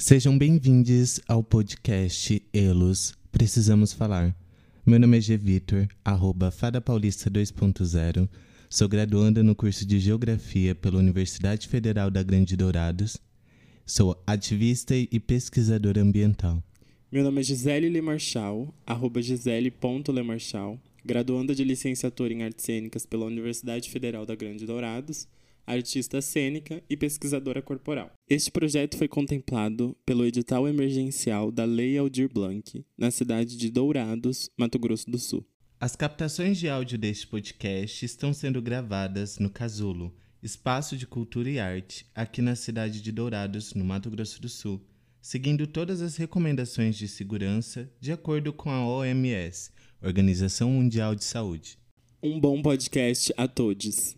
Sejam bem-vindos ao podcast Elos Precisamos Falar. Meu nome é G. Vitor, arroba Fada Paulista 2.0. Sou graduanda no curso de Geografia pela Universidade Federal da Grande Dourados. Sou ativista e pesquisadora ambiental. Meu nome é Gisele Lemarchal, arroba gisele.lemarchal, graduanda de licenciatura em Artes Cênicas pela Universidade Federal da Grande Dourados, artista cênica e pesquisadora corporal. Este projeto foi contemplado pelo edital emergencial da Lei Aldir Blanc, na cidade de Dourados, Mato Grosso do Sul. As captações de áudio deste podcast estão sendo gravadas no Casulo, Espaço de Cultura e Arte, aqui na cidade de Dourados, no Mato Grosso do Sul, seguindo todas as recomendações de segurança de acordo com a OMS, Organização Mundial de Saúde. Um bom podcast a todos.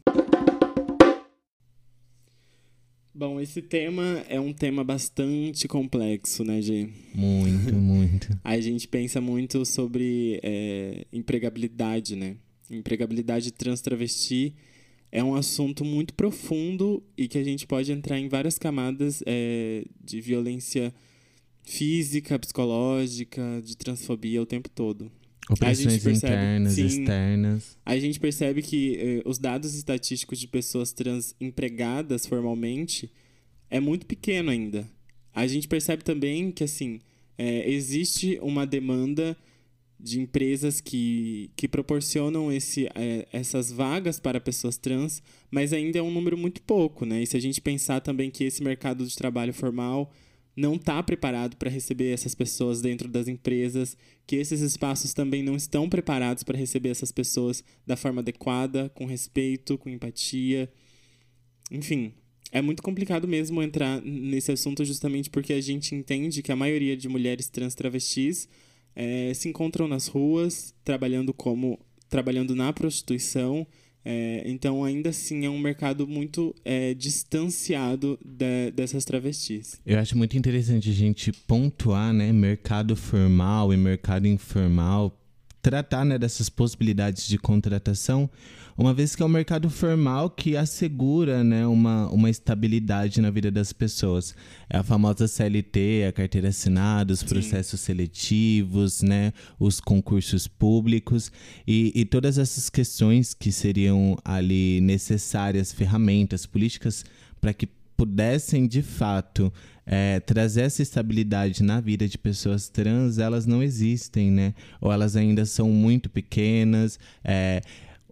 Bom, esse tema é um tema bastante complexo, né, Gê? Muito, muito. A gente pensa muito sobre é, empregabilidade, né? Empregabilidade trans-travesti é um assunto muito profundo e que a gente pode entrar em várias camadas é, de violência física, psicológica, de transfobia o tempo todo. Opressões percebe- internas, sim. externas. A gente percebe que eh, os dados estatísticos de pessoas trans empregadas formalmente é muito pequeno ainda. A gente percebe também que, assim, eh, existe uma demanda de empresas que, que proporcionam esse, eh, essas vagas para pessoas trans, mas ainda é um número muito pouco, né? E se a gente pensar também que esse mercado de trabalho formal não está preparado para receber essas pessoas dentro das empresas, que esses espaços também não estão preparados para receber essas pessoas da forma adequada, com respeito, com empatia. Enfim, é muito complicado mesmo entrar nesse assunto justamente porque a gente entende que a maioria de mulheres trans travestis eh, se encontram nas ruas, trabalhando como trabalhando na prostituição. Eh, então, ainda assim, é um mercado muito eh, distanciado de- dessas travestis. Eu acho muito interessante a gente pontuar, né, mercado formal e mercado informal, tratar, né, dessas possibilidades de contratação, uma vez que é um mercado formal que assegura, né, uma, uma estabilidade na vida das pessoas. É a famosa CLT, a carteira assinada, os processos seletivos, né, os concursos públicos e, e todas essas questões que seriam ali necessárias, ferramentas, políticas para que pudessem de fato é, trazer essa estabilidade na vida de pessoas trans, elas não existem, né? Ou elas ainda são muito pequenas, é,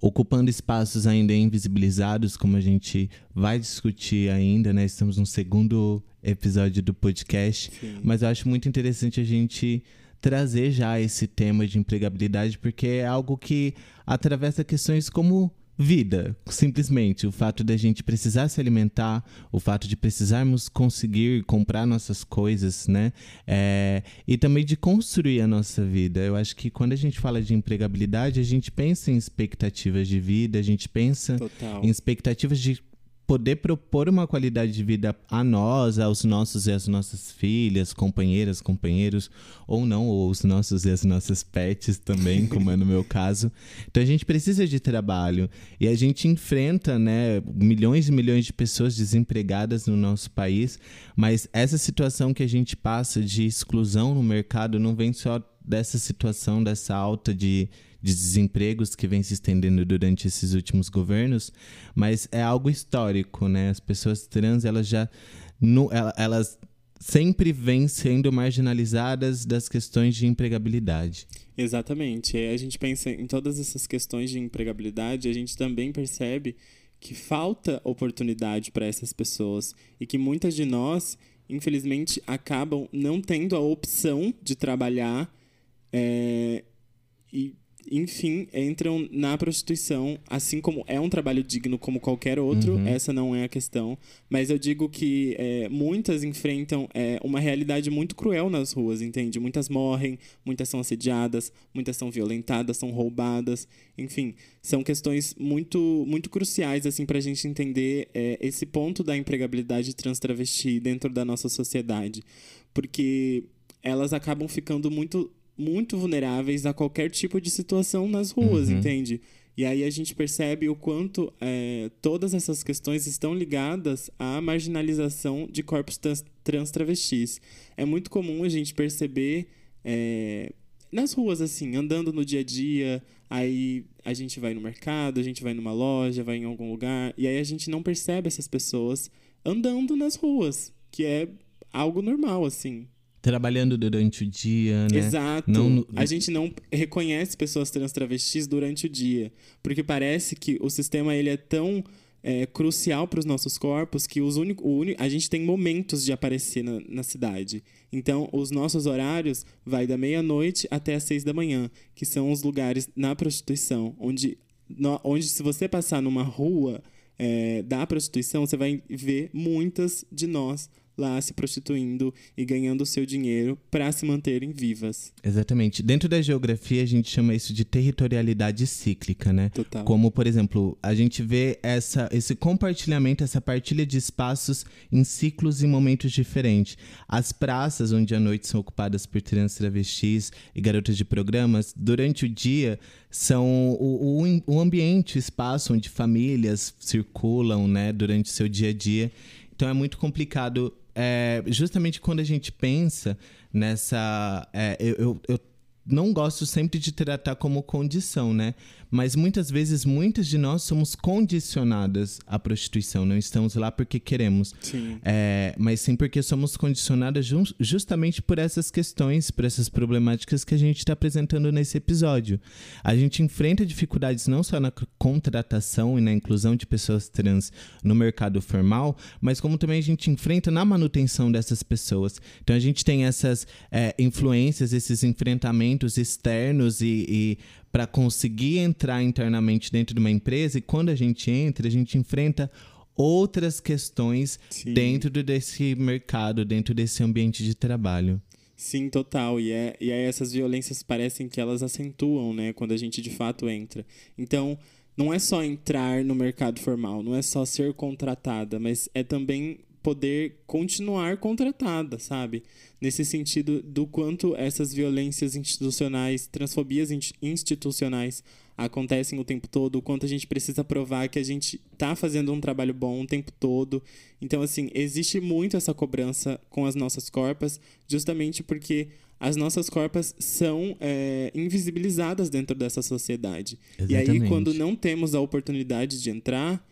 ocupando espaços ainda invisibilizados, como a gente vai discutir ainda, né? Estamos no segundo episódio do podcast, mas eu acho muito interessante a gente trazer já esse tema de empregabilidade, porque é algo que atravessa questões como vida, simplesmente. O fato da gente precisar se alimentar, o fato de precisarmos conseguir comprar nossas coisas, né? É, e também de construir a nossa vida. Eu acho que quando a gente fala de empregabilidade, a gente pensa em expectativas de vida, a gente pensa Total. em expectativas de poder propor uma qualidade de vida a nós, aos nossos e às nossas filhas, companheiras, companheiros, ou não, ou os nossos e as nossas pets também, como é no meu caso. Então a gente precisa de trabalho e a gente enfrenta, né, milhões e milhões de pessoas desempregadas no nosso país, mas essa situação que a gente passa de exclusão no mercado não vem só dessa situação, dessa alta de, de desempregos que vem se estendendo durante esses últimos governos, mas é algo histórico, né? As pessoas trans, elas já. no- ela- elas sempre vêm sendo marginalizadas das questões de empregabilidade. Exatamente. Aí a gente pensa em todas essas questões de empregabilidade, a gente também percebe que falta oportunidade para essas pessoas e que muitas de nós, infelizmente, acabam não tendo a opção de trabalhar é, e, enfim, entram na prostituição, assim como é um trabalho digno como qualquer outro, essa não é a questão, mas eu digo que é, muitas enfrentam é, uma realidade muito cruel nas ruas, entende? Muitas morrem, muitas são assediadas, muitas são violentadas, são roubadas, enfim, são questões muito, muito cruciais, assim, pra gente entender é, esse ponto da empregabilidade trans-travesti dentro da nossa sociedade, porque elas acabam ficando muito muito vulneráveis a qualquer tipo de situação nas ruas, entende? E aí a gente percebe o quanto é, todas essas questões estão ligadas à marginalização de corpos trans, trans travestis. É muito comum a gente perceber é, nas ruas, assim, andando no dia a dia, aí a gente vai no mercado, a gente vai numa loja, vai em algum lugar, e aí a gente não percebe essas pessoas andando nas ruas, que é algo normal, assim. Trabalhando durante o dia, né? Exato. Não... A gente não reconhece pessoas trans travestis durante o dia, porque parece que o sistema ele é tão é, crucial para os nossos corpos que os único, a gente tem momentos de aparecer na, na cidade. Então, os nossos horários vai da meia-noite até as seis da manhã, que são os lugares na prostituição, onde, no, onde se você passar numa rua é, da prostituição, você vai ver muitas de nós lá se prostituindo e ganhando o seu dinheiro para se manterem vivas. Exatamente. Dentro da geografia, a gente chama isso de territorialidade cíclica, né? Total. Como, por exemplo, a gente vê essa, esse compartilhamento, essa partilha de espaços em ciclos e momentos diferentes. As praças, onde à noite são ocupadas por trans, travestis e garotas de programas, durante o dia são o, o, o ambiente, o espaço onde famílias circulam, né, durante o seu dia a dia. Então é muito complicado é, justamente quando a gente pensa nessa. É, eu, eu, eu não gosto sempre de tratar como condição, né? Mas muitas vezes, muitas de nós somos condicionadas à prostituição. Não estamos lá porque queremos. Sim. É, mas sim porque somos condicionadas ju justamente por essas questões, por essas problemáticas que a gente está apresentando nesse episódio. A gente enfrenta dificuldades não só na contratação e na inclusão de pessoas trans no mercado formal, mas como também a gente enfrenta na manutenção dessas pessoas. Então a gente tem essas é, influências, esses enfrentamentos externos e, e para conseguir entrar internamente dentro de uma empresa e quando a gente entra, a gente enfrenta outras questões Sim. dentro desse mercado, dentro desse ambiente de trabalho. Sim, total. E, é, e aí essas violências parecem que elas acentuam, né? Quando a gente de fato entra. Então, não é só entrar no mercado formal, não é só ser contratada, mas é também poder continuar contratada, sabe? Nesse sentido do quanto essas violências institucionais, transfobias institucionais acontecem o tempo todo, o quanto a gente precisa provar que a gente está fazendo um trabalho bom o tempo todo. Então, assim, existe muito essa cobrança com as nossas corpas, justamente porque as nossas corpas são é, invisibilizadas dentro dessa sociedade. Exatamente. E aí, quando não temos a oportunidade de entrar,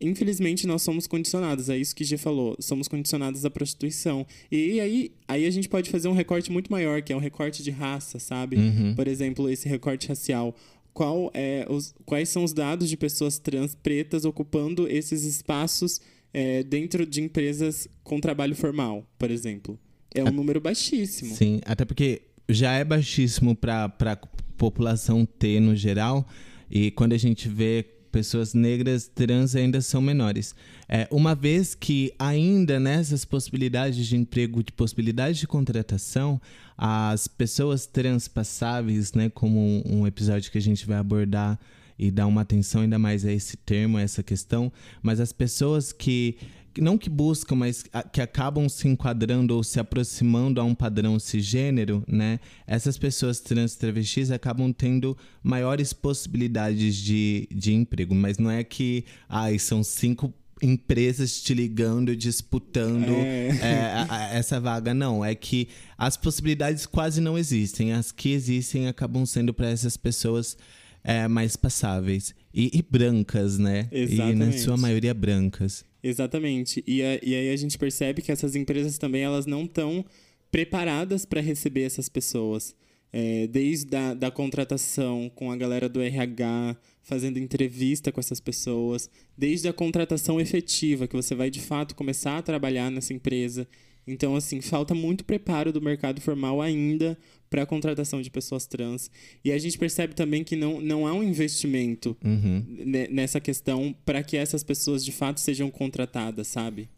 infelizmente nós somos condicionados, é isso que G falou, somos condicionados à prostituição. E aí, aí a gente pode fazer um recorte muito maior, que é um recorte de raça, sabe? Uhum. Por exemplo, esse recorte racial. Qual é os, quais são os dados de pessoas trans pretas ocupando esses espaços é, dentro de empresas com trabalho formal, por exemplo? É um número baixíssimo. Sim, até porque já é baixíssimo para a população T no geral, e quando a gente vê pessoas negras trans ainda são menores. É, uma vez que ainda nessas possibilidades de emprego, de possibilidades de contratação, as pessoas transpassáveis, né, como um, um episódio que a gente vai abordar e dar uma atenção ainda mais a esse termo, a essa questão, mas as pessoas que não que buscam, mas que acabam se enquadrando ou se aproximando a um padrão cisgênero, né? Essas pessoas trans travestis acabam tendo maiores possibilidades de, de emprego. Mas não é que, ai, são cinco empresas te ligando, disputando é. É, a, a, essa vaga. Não, é que as possibilidades quase não existem. As que existem acabam sendo para essas pessoas é, mais passáveis. E, e brancas, né? Exatamente. E na sua maioria brancas. Exatamente. E, a, e aí a gente percebe que essas empresas também elas não estão preparadas para receber essas pessoas. É, desde a da contratação com a galera do RH, fazendo entrevista com essas pessoas, desde a contratação efetiva, que você vai de fato começar a trabalhar nessa empresa. Então, assim, falta muito preparo do mercado formal ainda para a contratação de pessoas trans. E a gente percebe também que não, não há um investimento uhum. nessa questão para que essas pessoas de fato sejam contratadas, sabe?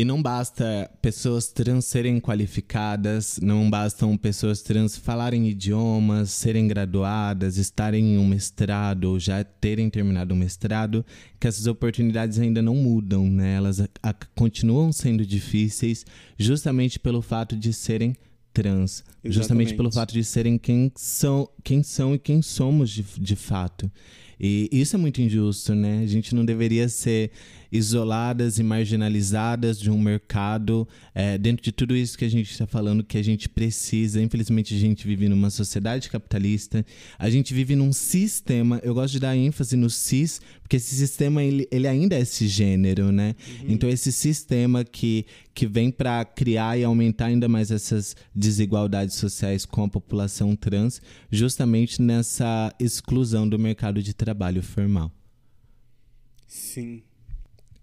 E não basta pessoas trans serem qualificadas, não bastam pessoas trans falarem idiomas, serem graduadas, estarem em um mestrado ou já terem terminado um mestrado, que essas oportunidades ainda não mudam, né? Elas continuam sendo difíceis justamente pelo fato de serem trans, Exatamente. justamente pelo fato de serem quem são, quem são e quem somos de, de fato. E isso é muito injusto, né? A gente não deveria ser isoladas e marginalizadas de um mercado. É, dentro de tudo isso que a gente está falando, que a gente precisa. Infelizmente, a gente vive numa sociedade capitalista. A gente vive num sistema. Eu gosto de dar ênfase no cis, porque esse sistema ele, ele ainda é cisgênero, né? Uhum. Então, esse sistema que, que vem para criar e aumentar ainda mais essas desigualdades sociais com a população trans, justamente nessa exclusão do mercado de trabalho formal. Sim,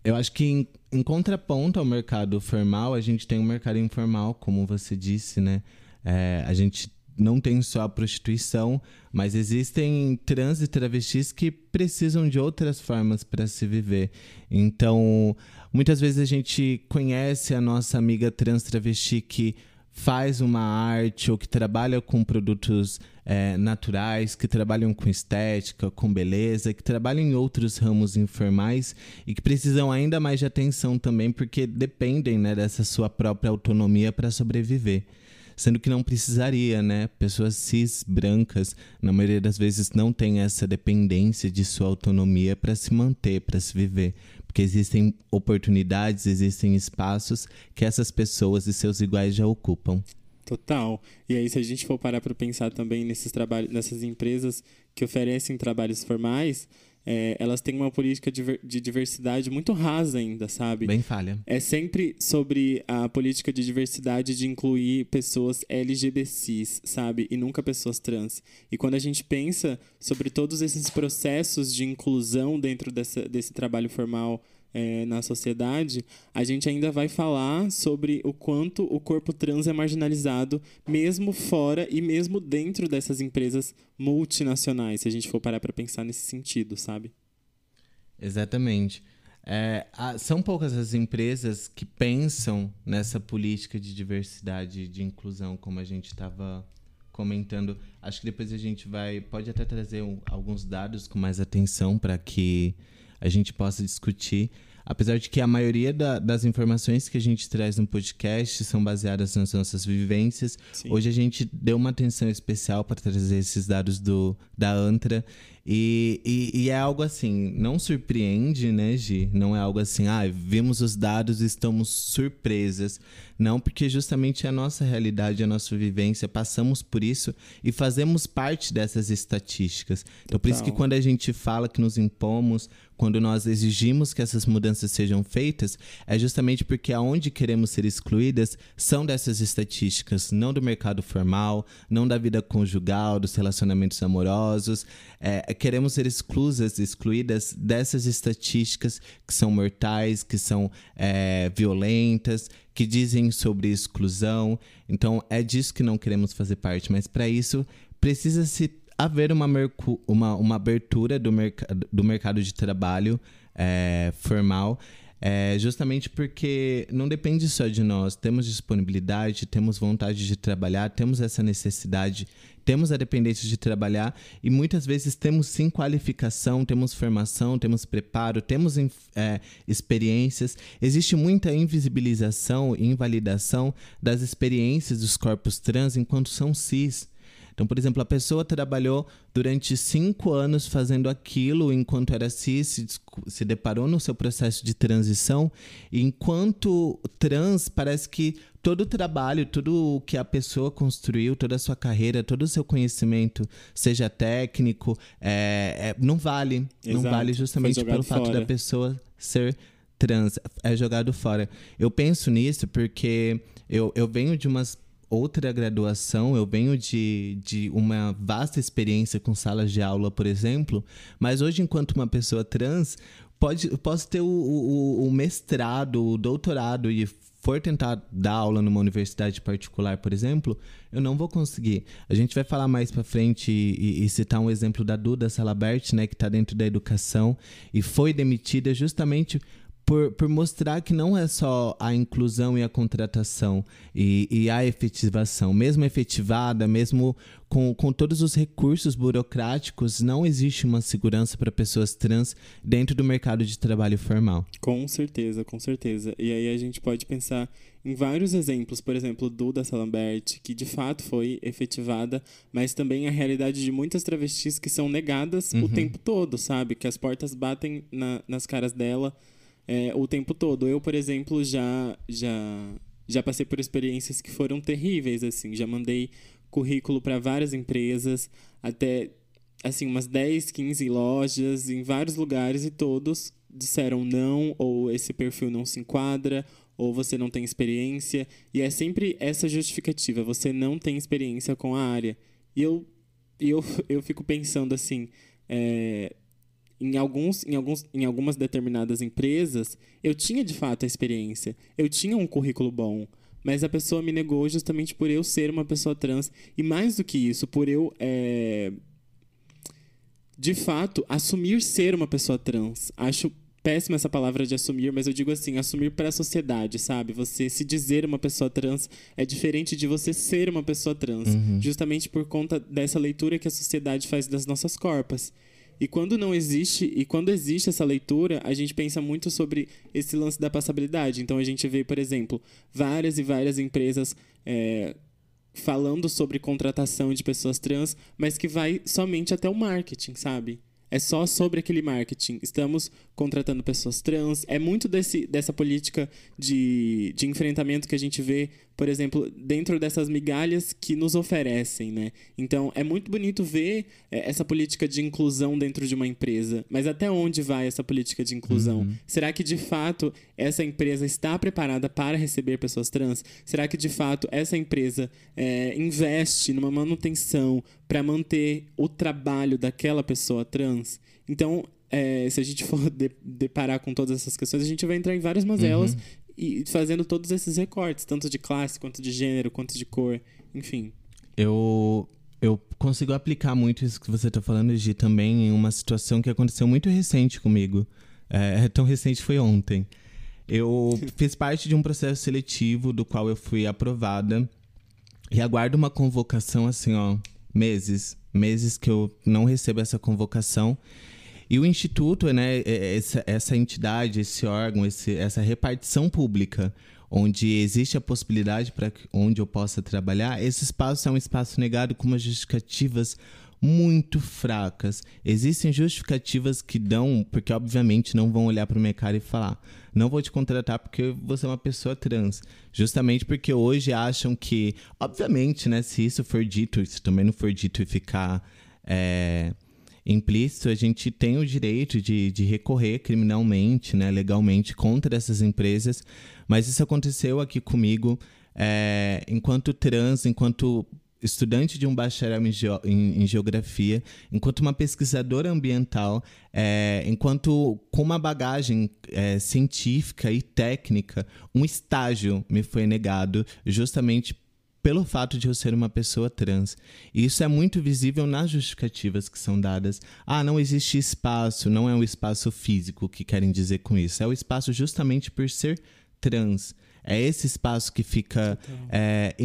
eu acho que em, em, contraponto ao mercado formal, a gente tem um mercado informal, como você disse, né? É, a gente não tem só a prostituição, mas existem trans e travestis que precisam de outras formas para se viver. Então, muitas vezes a gente conhece a nossa amiga trans travesti que faz uma arte ou que trabalha com produtos é, naturais, que trabalham com estética, com beleza, que trabalham em outros ramos informais e que precisam ainda mais de atenção também, porque dependem né, dessa sua própria autonomia para sobreviver. Sendo que não precisaria, né? Pessoas cis, brancas, na maioria das vezes não têm essa dependência de sua autonomia para se manter, para se viver porque existem oportunidades, existem espaços que essas pessoas e seus iguais já ocupam. Total. E aí, se a gente for parar para pensar também nesses trabalhos, nessas empresas que oferecem trabalhos formais, é, elas têm uma política de diversidade muito rasa ainda, sabe? Bem falha. É sempre sobre a política de diversidade de incluir pessoas LGBTs, sabe? E nunca pessoas trans. E quando a gente pensa sobre todos esses processos de inclusão dentro dessa, desse trabalho formal é, na sociedade, a gente ainda vai falar sobre o quanto o corpo trans é marginalizado, mesmo fora e mesmo dentro dessas empresas multinacionais, se a gente for parar para pensar nesse sentido, sabe? Exatamente. É, são poucas as empresas que pensam nessa política de diversidade e de inclusão, como a gente estava comentando. Acho que depois a gente vai. Pode até trazer um, alguns dados com mais atenção para que a gente possa discutir. Apesar de que a maioria da, das informações que a gente traz no podcast são baseadas nas nossas vivências, Sim. hoje a gente deu uma atenção especial para trazer esses dados do, da ANTRA e, e, e, é algo assim, não surpreende, né, Gi? Não é algo assim, ah, vimos os dados e estamos surpresas. Não, porque justamente é a nossa realidade, a nossa vivência, passamos por isso e fazemos parte dessas estatísticas. Então, por isso que quando a gente fala que nos impomos, quando nós exigimos que essas mudanças sejam feitas, é justamente porque aonde queremos ser excluídas são dessas estatísticas, não do mercado formal, não da vida conjugal, dos relacionamentos amorosos. É, queremos ser exclusas, excluídas dessas estatísticas que são mortais, que são é, violentas, que dizem sobre exclusão. Então é disso que não queremos fazer parte, mas para isso precisa-se haver uma, uma, uma abertura do, merc do mercado de trabalho é, formal. É justamente porque não depende só de nós. Temos disponibilidade, temos vontade de trabalhar, temos essa necessidade temos a dependência de trabalhar e muitas vezes temos sim qualificação, temos formação, temos preparo, temos é, experiências. Existe muita invisibilização e invalidação das experiências dos corpos trans enquanto são cis. Então, por exemplo, a pessoa trabalhou durante cinco anos fazendo aquilo enquanto era cis, se, se deparou no seu processo de transição, e enquanto trans, parece que todo o trabalho, tudo o que a pessoa construiu, toda a sua carreira, todo o seu conhecimento, seja técnico, é, é não vale. Exato. Não vale justamente pelo fora. fato da pessoa ser trans. É jogado fora. Eu penso nisso porque eu, eu venho de umas outra graduação, eu venho de, de uma vasta experiência com salas de aula, por exemplo, mas hoje, enquanto uma pessoa trans, pode, posso ter o, o, o mestrado, o doutorado e for tentar dar aula numa universidade particular, por exemplo, eu não vou conseguir. A gente vai falar mais para frente e, e, citar um exemplo da Duda Salabert, né, que está dentro da educação e foi demitida justamente por, por mostrar que não é só a inclusão e a contratação e, e a efetivação, mesmo efetivada, mesmo com, com todos os recursos burocráticos, não existe uma segurança para pessoas trans dentro do mercado de trabalho formal. Com certeza, com certeza. E aí a gente pode pensar em vários exemplos, por exemplo, Duda Salambert, que de fato foi efetivada, mas também a realidade de muitas travestis que são negadas uhum. o tempo todo, sabe? Que as portas batem na, nas caras dela é, o tempo todo. Eu, por exemplo, já, já, já passei por experiências que foram terríveis, assim. Já mandei currículo para várias empresas, até assim, umas 10, 15 lojas em vários lugares e todos disseram não, ou esse perfil não se enquadra, ou você não tem experiência. E é sempre essa justificativa, você não tem experiência com a área. E eu, eu, eu fico pensando assim, é, em, alguns, em, alguns, em algumas determinadas empresas, eu tinha de fato a experiência, eu tinha um currículo bom, mas a pessoa me negou justamente por eu ser uma pessoa trans. E mais do que isso, por eu, é, de fato, assumir ser uma pessoa trans. Acho péssima essa palavra de assumir, mas eu digo assim, assumir para a sociedade, sabe? Você se dizer uma pessoa trans é diferente de você ser uma pessoa trans, uhum. justamente por conta dessa leitura que a sociedade faz das nossas corpas. E quando não existe, e quando existe essa leitura, a gente pensa muito sobre esse lance da passabilidade. Então a gente vê, por exemplo, várias e várias empresas é, falando sobre contratação de pessoas trans, mas que vai somente até o marketing, sabe? É só sobre aquele marketing. Estamos contratando pessoas trans. É muito desse, dessa política de, de enfrentamento que a gente vê por exemplo, dentro dessas migalhas que nos oferecem, né? Então, é muito bonito ver é, essa política de inclusão dentro de uma empresa, mas até onde vai essa política de inclusão? Uhum. Será que de fato essa empresa está preparada para receber pessoas trans? Será que de fato essa empresa é, investe numa manutenção para manter o trabalho daquela pessoa trans? Então, é, se a gente for de, deparar com todas essas questões, a gente vai entrar em várias mazelas uhum e fazendo todos esses recortes, tanto de classe, quanto de gênero, quanto de cor, enfim. Eu, eu consigo aplicar muito isso que você está falando, Gi, também em uma situação que aconteceu muito recente comigo. É, é tão recente foi ontem. Eu fiz parte de um processo seletivo do qual eu fui aprovada e aguardo uma convocação assim, ó, meses, meses que eu não recebo essa convocação. E o Instituto, né, é, é, essa, essa entidade, esse órgão, esse, essa repartição pública, onde existe a possibilidade para onde eu possa trabalhar, esse espaço é um espaço negado com umas justificativas muito fracas. Existem justificativas que dão, porque obviamente não vão olhar para o mercado e falar: não vou te contratar porque você é uma pessoa trans. Justamente porque hoje acham que, obviamente, né, se isso for dito, se também não for dito e ficar. É, implícito, a gente tem o direito de, de recorrer criminalmente, né, legalmente, contra essas empresas. Mas isso aconteceu aqui comigo é, enquanto trans, enquanto estudante de um bacharel em, em, em, geografia, enquanto uma pesquisadora ambiental, é, enquanto com uma bagagem é, científica e técnica, um estágio me foi negado justamente pelo fato de eu ser uma pessoa trans. E isso é muito visível nas justificativas que são dadas. Ah, não existe espaço, não é um espaço físico que querem dizer com isso. É o espaço justamente por ser trans. É esse espaço que fica é,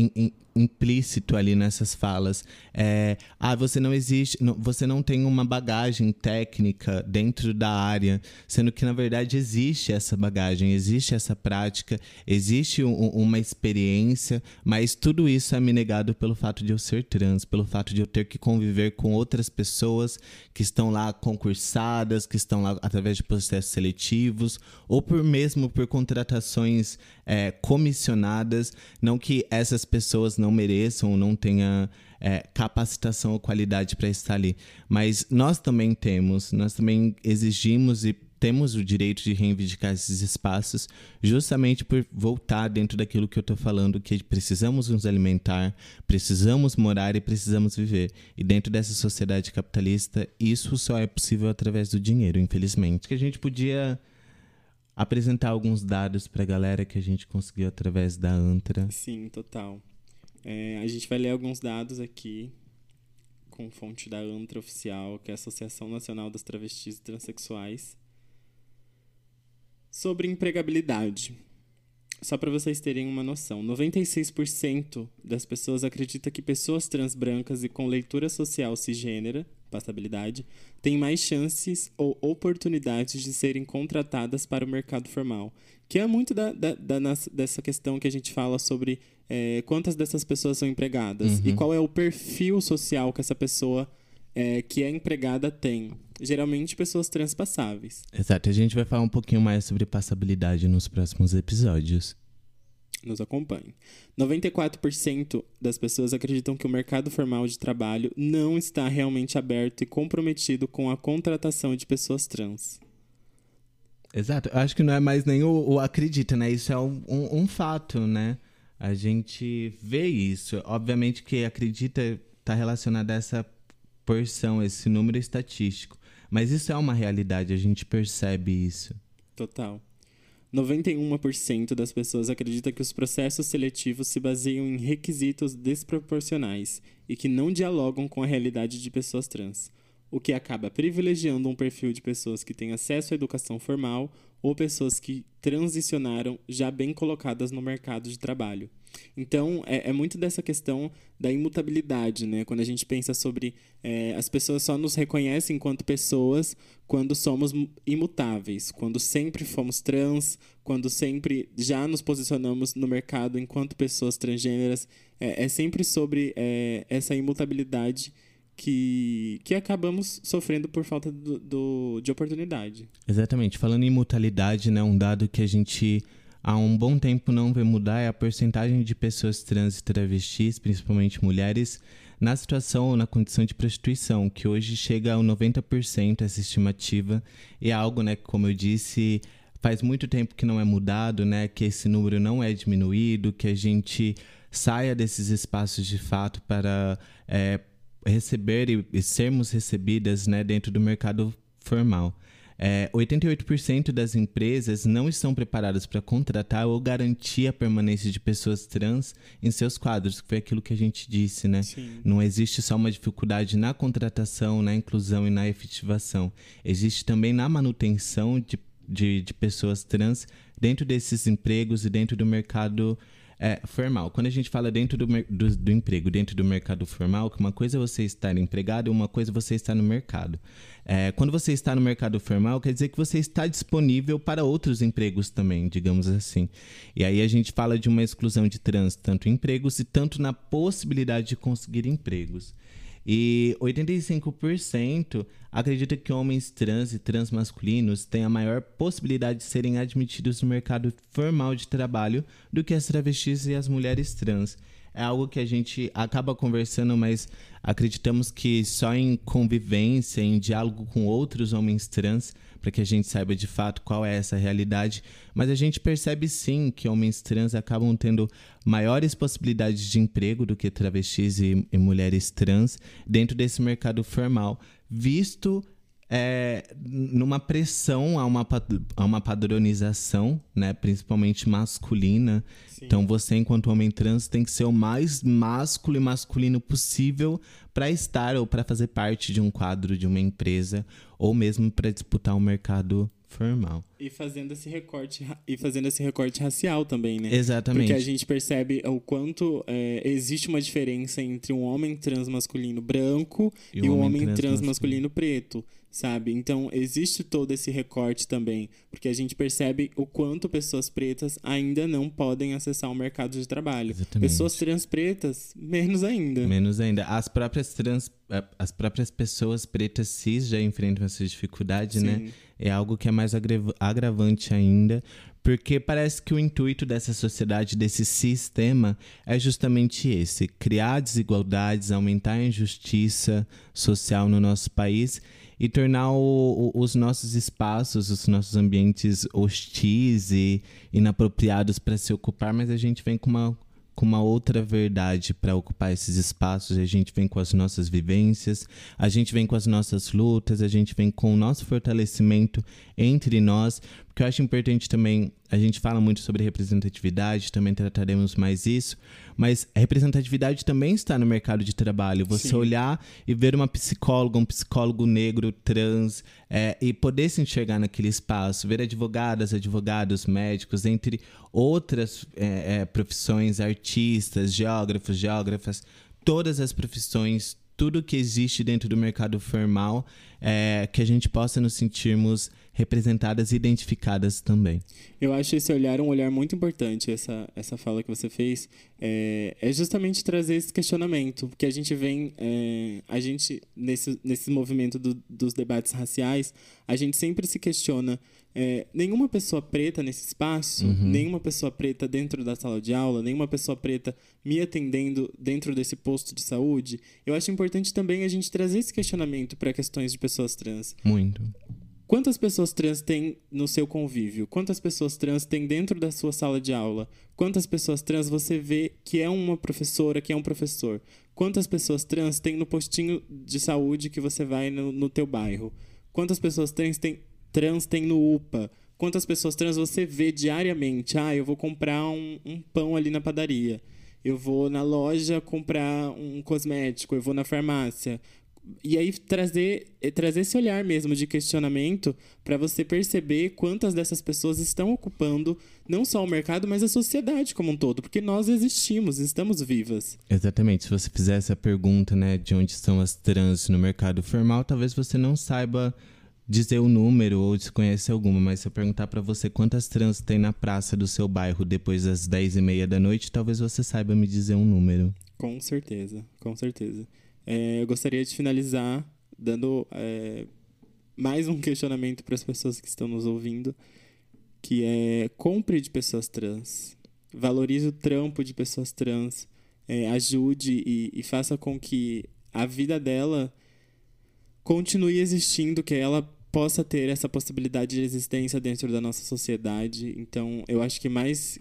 implícito ali nessas falas. É, ah, você não existe, não, você não tem uma bagagem técnica dentro da área, sendo que na verdade existe essa bagagem, existe essa prática, existe um, uma experiência, mas tudo isso é me negado pelo fato de eu ser trans, pelo fato de eu ter que conviver com outras pessoas que estão lá concursadas, que estão lá através de processos seletivos, ou por mesmo por contratações é, comissionadas, não que essas pessoas não mereçam ou não tenha é, capacitação ou qualidade para estar ali. Mas nós também temos, nós também exigimos e temos o direito de reivindicar esses espaços, justamente por voltar dentro daquilo que eu estou falando, que precisamos nos alimentar, precisamos morar e precisamos viver. E dentro dessa sociedade capitalista, isso só é possível através do dinheiro, infelizmente. Que a gente podia apresentar alguns dados para a galera que a gente conseguiu através da ANTRA. Sim, total. É, a gente vai ler alguns dados aqui com fonte da ANTRA oficial, que é a Associação Nacional das Travestis e Transsexuais. Sobre empregabilidade. Só para vocês terem uma noção, 96% das pessoas acredita que pessoas trans brancas e com leitura social cisgênera, passabilidade, têm mais chances ou oportunidades de serem contratadas para o mercado formal. Que é muito da, da, da dessa questão que a gente fala sobre é, quantas dessas pessoas são empregadas uhum. e qual é o perfil social que essa pessoa é, que é empregada tem. Geralmente pessoas transpassáveis. Exato. A gente vai falar um pouquinho mais sobre passabilidade nos próximos episódios. Nos acompanhe. 94% das pessoas acreditam que o mercado formal de trabalho não está realmente aberto e comprometido com a contratação de pessoas trans. Exato. Eu acho que não é mais nem o, o acredita, né? Isso é um, um, um fato, né? A gente vê isso. Obviamente que acredita está relacionado a essa porção, esse número estatístico. Mas isso é uma realidade, a gente percebe isso. Total. 91% das pessoas acredita que os processos seletivos se baseiam em requisitos desproporcionais e que não dialogam com a realidade de pessoas trans, o que acaba privilegiando um perfil de pessoas que têm acesso à educação formal ou pessoas que transicionaram já bem colocadas no mercado de trabalho. Então, é, é, muito dessa questão da imutabilidade, né? Quando a gente pensa sobre é, as pessoas só nos reconhecem enquanto pessoas quando somos imutáveis, quando sempre fomos trans, quando sempre já nos posicionamos no mercado enquanto pessoas transgêneras. É, é sempre sobre é, essa imutabilidade que, que acabamos sofrendo por falta do, do, de oportunidade. Exatamente. Falando em imutabilidade, né, um dado que a gente há um bom tempo não vê mudar é a porcentagem de pessoas trans e travestis, principalmente mulheres, na situação ou na condição de prostituição, que hoje chega a 90% essa estimativa, e é algo, né, como eu disse, faz muito tempo que não é mudado, né, que esse número não é diminuído, que a gente saia desses espaços de fato para é, receber e, e sermos recebidas né, dentro do mercado formal. É, 88% das empresas não estão preparadas para contratar ou garantir a permanência de pessoas trans em seus quadros, que foi aquilo que a gente disse, né? Sim. Não existe só uma dificuldade na contratação, na inclusão e na efetivação. Existe também na manutenção de, de, de pessoas trans dentro desses empregos e dentro do mercado é, formal. Quando a gente fala dentro do, do, do, emprego, dentro do mercado formal, que uma coisa é você estar empregado e uma coisa é você estar no mercado. É, quando você está no mercado formal, quer dizer que você está disponível para outros empregos também, digamos assim. E aí a gente fala de uma exclusão de trans, tanto em empregos e tanto na possibilidade de conseguir empregos. E 85% acredita que homens trans e transmasculinos têm a maior possibilidade de serem admitidos no mercado formal de trabalho do que as travestis e as mulheres trans. É algo que a gente acaba conversando, mas acreditamos que só em convivência, em diálogo com outros homens trans, para que a gente saiba de fato qual é essa realidade. Mas a gente percebe sim que homens trans acabam tendo maiores possibilidades de emprego do que travestis e, e mulheres trans dentro desse mercado formal, visto é, numa pressão a uma, a uma padronização, né, principalmente masculina. Sim. Então você, enquanto homem trans, tem que ser o mais másculo e masculino possível para estar ou para fazer parte de um quadro de uma empresa ou mesmo para disputar um mercado formal. E fazendo esse recorte e fazendo esse recorte racial também, né? Exatamente. Porque a gente percebe o quanto é, existe uma diferença entre um homem trans masculino branco e, e um homem, homem trans masculino preto sabe? Então, existe todo esse recorte também, porque a gente percebe o quanto pessoas pretas ainda não podem acessar o mercado de trabalho. Exatamente. Pessoas trans pretas, menos ainda. Menos ainda. As próprias trans, é, as próprias pessoas pretas cis já enfrentam essa dificuldade, né? Sim. né? É algo que é mais agravante ainda, porque parece que o intuito dessa sociedade, desse sistema, é justamente esse: criar desigualdades, aumentar a injustiça social no nosso país e tornar o, o, os nossos espaços, os nossos ambientes hostis e inapropriados para se ocupar, mas a gente vem com uma, com uma outra verdade para ocupar esses espaços, a gente vem com as nossas vivências, a gente vem com as nossas lutas, a gente vem com o nosso fortalecimento entre nós, porque eu acho importante também, a gente fala muito sobre representatividade, também trataremos mais isso, mas a representatividade também está no mercado de trabalho. Você Sim. olhar e ver uma psicóloga, um psicólogo negro, trans, é, e poder se enxergar naquele espaço, ver advogadas, advogados, médicos, entre outras é, é, profissões, artistas, geógrafos, geógrafas, todas as profissões, tudo que existe dentro do mercado formal, é, que a gente possa nos sentirmos representadas e identificadas também. Eu acho esse olhar um olhar muito importante, essa, essa fala que você fez, é, é justamente trazer esse questionamento, porque a gente vem, é, a gente, nesse, nesse movimento do, dos debates raciais, a gente sempre se questiona é, nenhuma pessoa preta nesse espaço, uhum. nenhuma pessoa preta dentro da sala de aula, nenhuma pessoa preta me atendendo dentro desse posto de saúde. Eu acho importante também a gente trazer esse questionamento para questões de pessoas trans. Muito. Quantas pessoas trans tem no seu convívio? Quantas pessoas trans tem dentro da sua sala de aula? Quantas pessoas trans você vê que é uma professora, que é um professor? Quantas pessoas trans tem no postinho de saúde que você vai no, no teu bairro? Quantas pessoas trans tem, trans tem no UPA? Quantas pessoas trans você vê diariamente? Ah, eu vou comprar um, um pão ali na padaria. Eu vou na loja comprar um cosmético. Eu vou na farmácia e aí trazer, eh, trazer esse olhar mesmo de questionamento para você perceber quantas dessas pessoas estão ocupando não só o mercado, mas a sociedade como um todo, porque nós existimos, estamos vivas. Exatamente. Se você fizesse a pergunta, né, de onde estão as trans no mercado formal, talvez você não saiba dizer o número ou desconhece alguma, mas se eu perguntar para você quantas trans tem na praça do seu bairro depois das 10 e meia da noite, talvez você saiba me dizer um número. Com certeza, com certeza. É, eu gostaria de finalizar dando é, mais um questionamento para as pessoas que estão nos ouvindo, que é compre de pessoas trans, valorize o trampo de pessoas trans, é, ajude e, e faça com que a vida dela continue existindo, que ela possa ter essa possibilidade de existência dentro da nossa sociedade. Então, eu acho que mais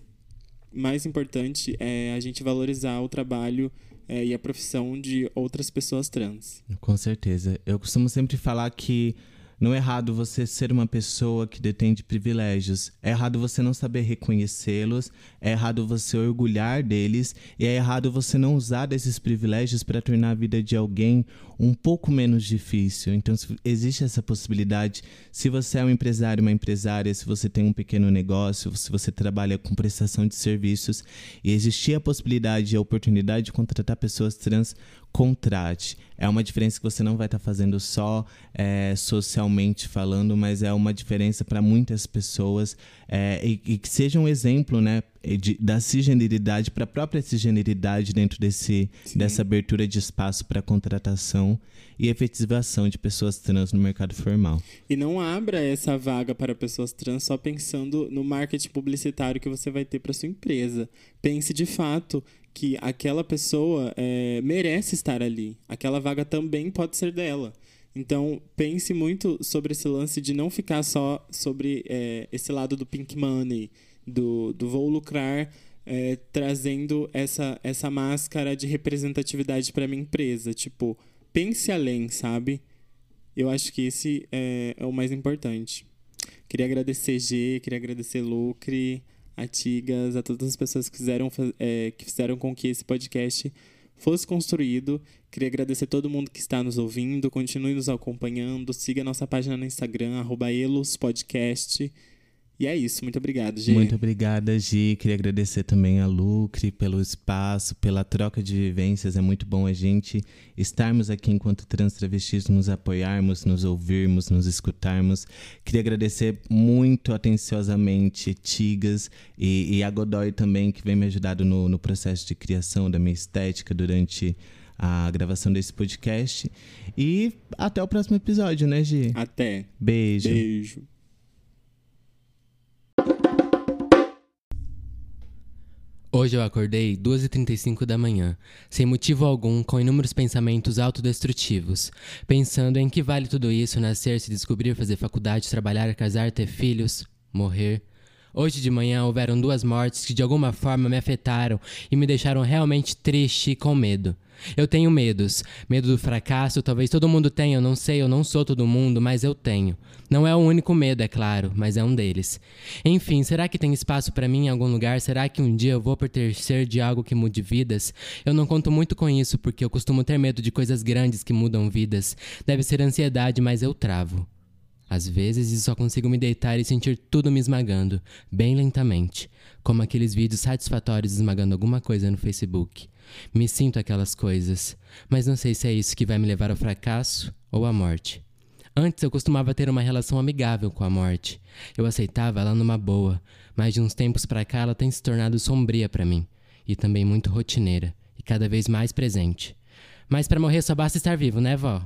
mais importante é a gente valorizar o trabalho é, e a profissão de outras pessoas trans. Com certeza. Eu costumo sempre falar que não é errado você ser uma pessoa que detém de privilégios. É errado você não saber reconhecê-los. É errado você orgulhar deles. E é errado você não usar desses privilégios para tornar a vida de alguém um pouco menos difícil. Então, existe essa possibilidade. Se você é um empresário, uma empresária, se você tem um pequeno negócio, se você trabalha com prestação de serviços e existir a possibilidade e a oportunidade de contratar pessoas trans, contrate. É uma diferença que você não vai estar tá fazendo só é, socialmente falando, mas é uma diferença para muitas pessoas é, e, e, que seja um exemplo, né, de, da cisgeneridade para a própria cisgeneridade dentro desse, dessa abertura de espaço para contratação e efetivação de pessoas trans no mercado formal. E não abra essa vaga para pessoas trans só pensando no marketing publicitário que você vai ter para sua empresa. Pense de fato que aquela pessoa é, merece estar ali. Aquela vaga também pode ser dela. Então, pense muito sobre esse lance de não ficar só sobre é, esse lado do pink money, do, do vou lucrar, é, trazendo essa, essa máscara de representatividade para minha empresa. Tipo, pense além, sabe? Eu acho que esse é, é o mais importante. Queria agradecer G, queria agradecer Lucre, a Tigas, a todas as pessoas que fizeram, é, que fizeram com que esse podcast fosse construído. Queria agradecer a todo mundo que está nos ouvindo, continue nos acompanhando, siga nossa página no Instagram, arroba elospodcast. E é isso, muito obrigado, Gi. Muito obrigada, Gi. Queria agradecer também a Lucre pelo espaço, pela troca de vivências. É muito bom a gente estarmos aqui enquanto trans travestis, nos apoiarmos, nos ouvirmos, nos escutarmos. Queria agradecer muito atenciosamente Tigas e, e a Godoy também, que vem me ajudado no, no processo de criação da minha estética durante a gravação desse podcast. E até o próximo episódio, né, Gi? Até. Beijo. Beijo. Hoje eu acordei 2h35 da manhã, sem motivo algum, com inúmeros pensamentos autodestrutivos, pensando em que vale tudo isso, nascer, se descobrir, fazer faculdade, trabalhar, casar, ter filhos, morrer. Hoje de manhã houveram duas mortes que de alguma forma me afetaram e me deixaram realmente triste e com medo. Eu tenho medos. Medo do fracasso, talvez todo mundo tenha, eu não sei, eu não sou todo mundo, mas eu tenho. Não é o único medo, é claro, mas é um deles. Enfim, será que tem espaço para mim em algum lugar? Será que um dia eu vou pertencer de algo que mude vidas? Eu não conto muito com isso porque eu costumo ter medo de coisas grandes que mudam vidas. Deve ser ansiedade, mas eu travo. Às vezes só consigo me deitar e sentir tudo me esmagando, bem lentamente, como aqueles vídeos satisfatórios esmagando alguma coisa no Facebook. Me sinto aquelas coisas, mas não sei se é isso que vai me levar ao fracasso ou à morte. Antes eu costumava ter uma relação amigável com a morte. Eu aceitava ela numa boa, mas de uns tempos para cá ela tem se tornado sombria para mim e também muito rotineira e cada vez mais presente. Mas para morrer só basta estar vivo, né, vó?